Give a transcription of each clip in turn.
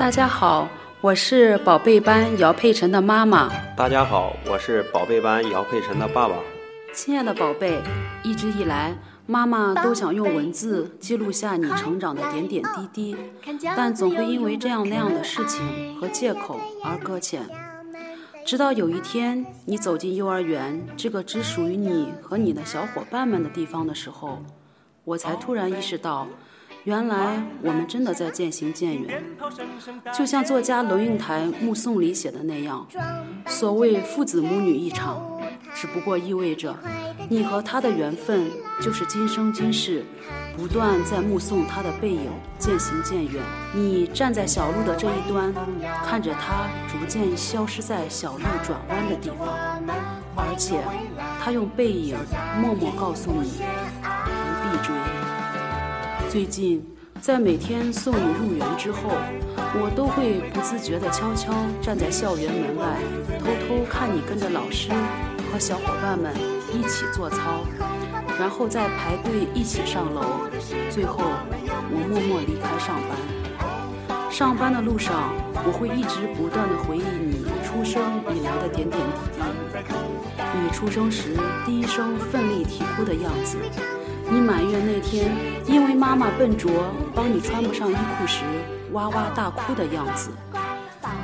大家好，我是宝贝班姚佩晨的妈妈。大家好，我是宝贝班姚佩晨的爸爸。亲爱的宝贝，一直以来，妈妈都想用文字记录下你成长的点点滴滴，但总会因为这样那样的事情和借口而搁浅。直到有一天，你走进幼儿园这个只属于你和你的小伙伴们的地方的时候，我才突然意识到。原来我们真的在渐行渐远，就像作家龙应台《目送》里写的那样，所谓父子母女一场，只不过意味着你和他的缘分就是今生今世，不断在目送他的背影渐行渐远。你站在小路的这一端，看着他逐渐消失在小路转弯的地方，而且他用背影默默告诉你，不必追。最近，在每天送你入园之后，我都会不自觉地悄悄站在校园门外，偷偷看你跟着老师和小伙伴们一起做操，然后再排队一起上楼，最后我默默离开上班。上班的路上，我会一直不断地回忆你出生以来的点点滴滴，你出生时第一声奋力啼哭的样子。你满月那天，因为妈妈笨拙，帮你穿不上衣裤时，哇哇大哭的样子；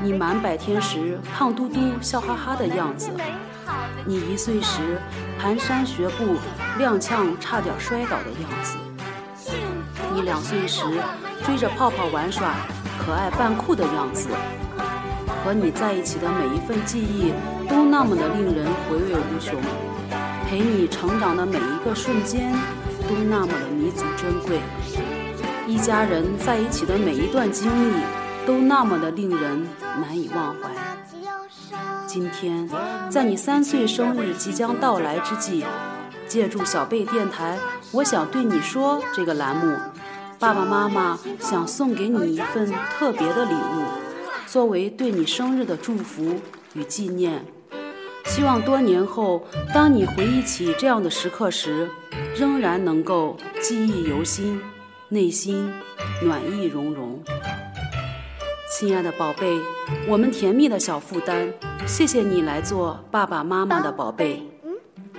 你满百天时，胖嘟嘟笑哈哈的样子；你一岁时，蹒跚学步，踉跄差点摔倒的样子；你两岁时，追着泡泡玩耍，可爱扮酷的样子。和你在一起的每一份记忆，都那么的令人回味无穷。陪你成长的每一个瞬间。都那么的弥足珍贵，一家人在一起的每一段经历，都那么的令人难以忘怀。今天，在你三岁生日即将到来之际，借助小贝电台，我想对你说这个栏目，爸爸妈妈想送给你一份特别的礼物，作为对你生日的祝福与纪念。希望多年后，当你回忆起这样的时刻时，仍然能够记忆犹新，内心暖意融融。亲爱的宝贝，我们甜蜜的小负担，谢谢你来做爸爸妈妈的宝贝。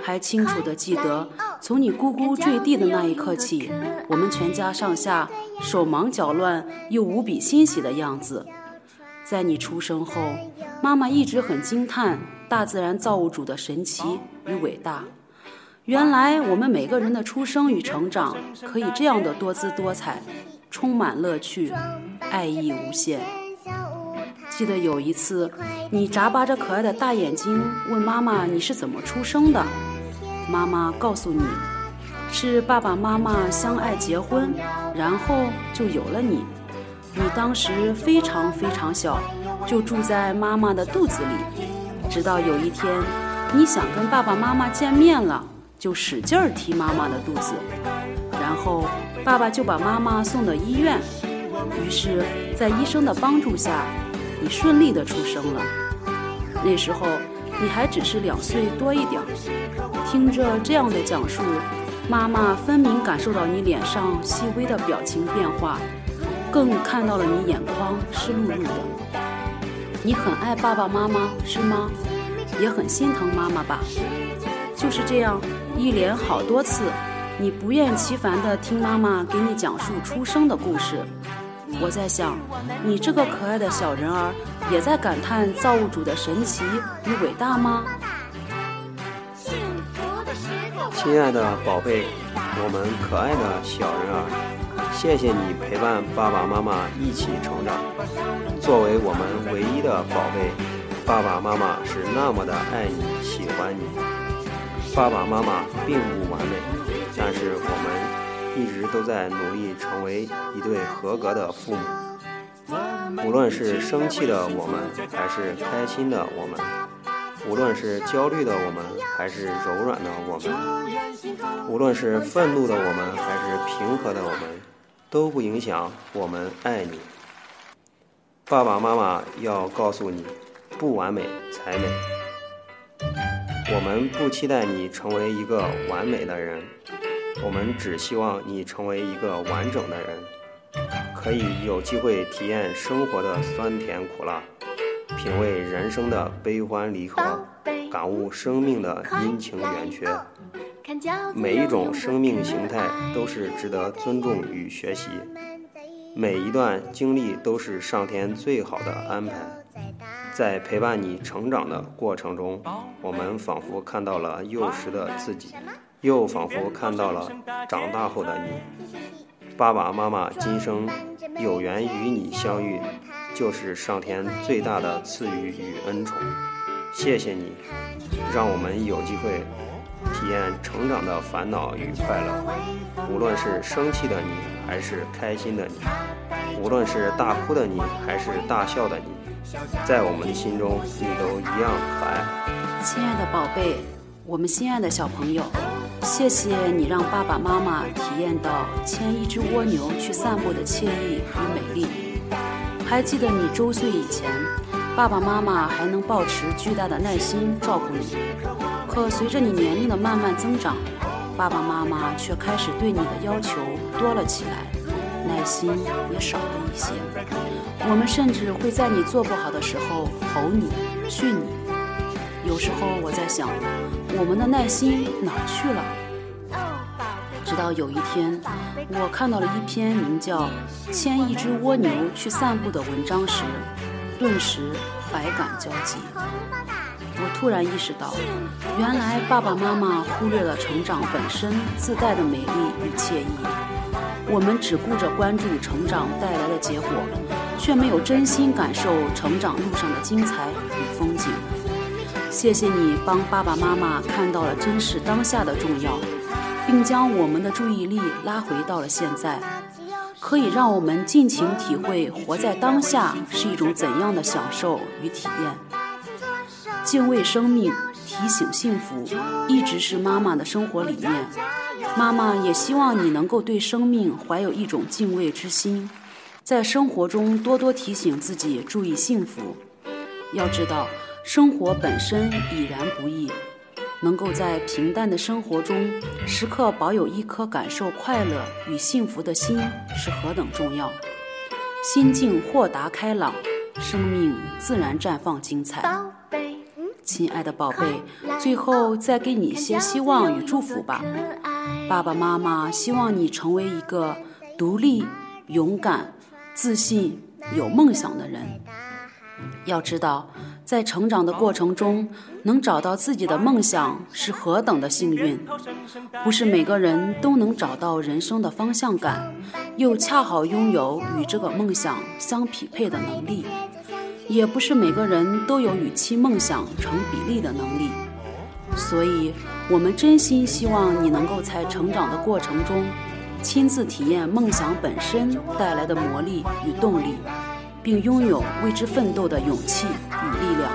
还清楚地记得，从你咕咕坠地的那一刻起，我们全家上下手忙脚乱又无比欣喜的样子。在你出生后，妈妈一直很惊叹大自然造物主的神奇与伟大。原来我们每个人的出生与成长可以这样的多姿多彩，充满乐趣，爱意无限。记得有一次，你眨巴着可爱的大眼睛问妈妈你是怎么出生的，妈妈告诉你，是爸爸妈妈相爱结婚，然后就有了你。你当时非常非常小，就住在妈妈的肚子里，直到有一天，你想跟爸爸妈妈见面了。就使劲儿踢妈妈的肚子，然后爸爸就把妈妈送到医院。于是，在医生的帮助下，你顺利的出生了。那时候你还只是两岁多一点儿。听着这样的讲述，妈妈分明感受到你脸上细微的表情变化，更看到了你眼眶湿漉漉的。你很爱爸爸妈妈是吗？也很心疼妈妈吧？就是这样。一连好多次，你不厌其烦地听妈妈给你讲述出生的故事。我在想，你这个可爱的小人儿，也在感叹造物主的神奇与伟大吗？亲爱的宝贝，我们可爱的小人儿，谢谢你陪伴爸爸妈妈一起成长。作为我们唯一的宝贝，爸爸妈妈是那么的爱你、喜欢你。爸爸妈妈并不完美，但是我们一直都在努力成为一对合格的父母。无论是生气的我们，还是开心的我们；无论是焦虑的我们，还是柔软的我们；无论是愤怒的我们，还是平和的我们，都不影响我们爱你。爸爸妈妈要告诉你，不完美才美。我们不期待你成为一个完美的人，我们只希望你成为一个完整的人。可以有机会体验生活的酸甜苦辣，品味人生的悲欢离合，感悟生命的阴晴圆缺。每一种生命形态都是值得尊重与学习，每一段经历都是上天最好的安排。在陪伴你成长的过程中，我们仿佛看到了幼时的自己，又仿佛看到了长大后的你。爸爸妈妈今生有缘与你相遇，就是上天最大的赐予与恩宠。谢谢你，让我们有机会体验成长的烦恼与快乐。无论是生气的你，还是开心的你；无论是大哭的你，还是大笑的你，在我们的心中，你都一样可爱。亲爱的宝贝，我们心爱的小朋友。谢谢你让爸爸妈妈体验到牵一只蜗牛去散步的惬意与美丽。还记得你周岁以前，爸爸妈妈还能保持巨大的耐心照顾你。可随着你年龄的慢慢增长，爸爸妈妈却开始对你的要求多了起来，耐心也少了一些。我们甚至会在你做不好的时候吼你、训你。有时候我在想。我们的耐心哪去了？直到有一天，我看到了一篇名叫《牵一只蜗牛去散步》的文章时，顿时百感交集。我突然意识到，原来爸爸妈妈忽略了成长本身自带的美丽与惬意。我们只顾着关注成长带来的结果，却没有真心感受成长路上的精彩与风景。谢谢你帮爸爸妈妈看到了珍视当下的重要，并将我们的注意力拉回到了现在，可以让我们尽情体会活在当下是一种怎样的享受与体验。敬畏生命，提醒幸福，一直是妈妈的生活理念。妈妈也希望你能够对生命怀有一种敬畏之心，在生活中多多提醒自己注意幸福。要知道。生活本身已然不易，能够在平淡的生活中时刻保有一颗感受快乐与幸福的心是何等重要。心境豁达开朗，生命自然绽放精彩。亲爱的宝贝，最后再给你一些希望与祝福吧。爸爸妈妈希望你成为一个独立、勇敢、自信、有梦想的人。要知道。在成长的过程中，能找到自己的梦想是何等的幸运！不是每个人都能找到人生的方向感，又恰好拥有与这个梦想相匹配的能力；也不是每个人都有与其梦想成比例的能力。所以，我们真心希望你能够在成长的过程中，亲自体验梦想本身带来的魔力与动力。并拥有为之奋斗的勇气与力量。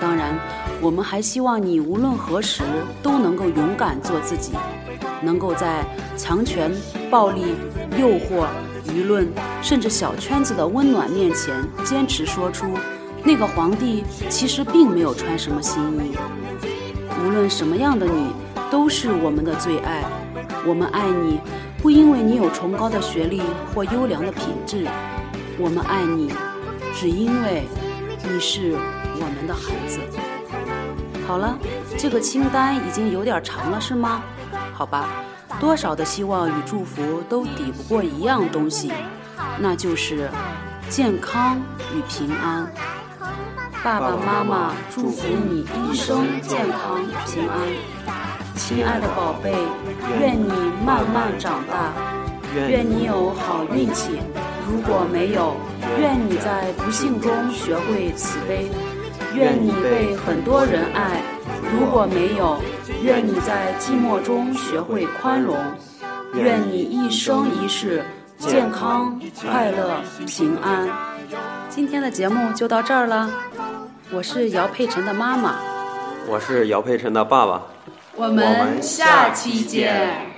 当然，我们还希望你无论何时都能够勇敢做自己，能够在强权、暴力、诱惑、舆论，甚至小圈子的温暖面前，坚持说出那个皇帝其实并没有穿什么新衣。无论什么样的你，都是我们的最爱。我们爱你，不因为你有崇高的学历或优良的品质。我们爱你，只因为你是我们的孩子。好了，这个清单已经有点长了，是吗？好吧，多少的希望与祝福都抵不过一样东西，那就是健康与平安。爸爸妈妈祝福你一生健康平安，亲爱的宝贝，愿你慢慢长大。愿你有好运气；如果没有，愿你在不幸中学会慈悲；愿你被很多人爱；如果没有，愿你在寂寞中学会宽容；愿你一生一世健康、快乐、平安。今天的节目就到这儿了，我是姚佩晨的妈妈，我是姚佩晨的爸爸，我们下期见。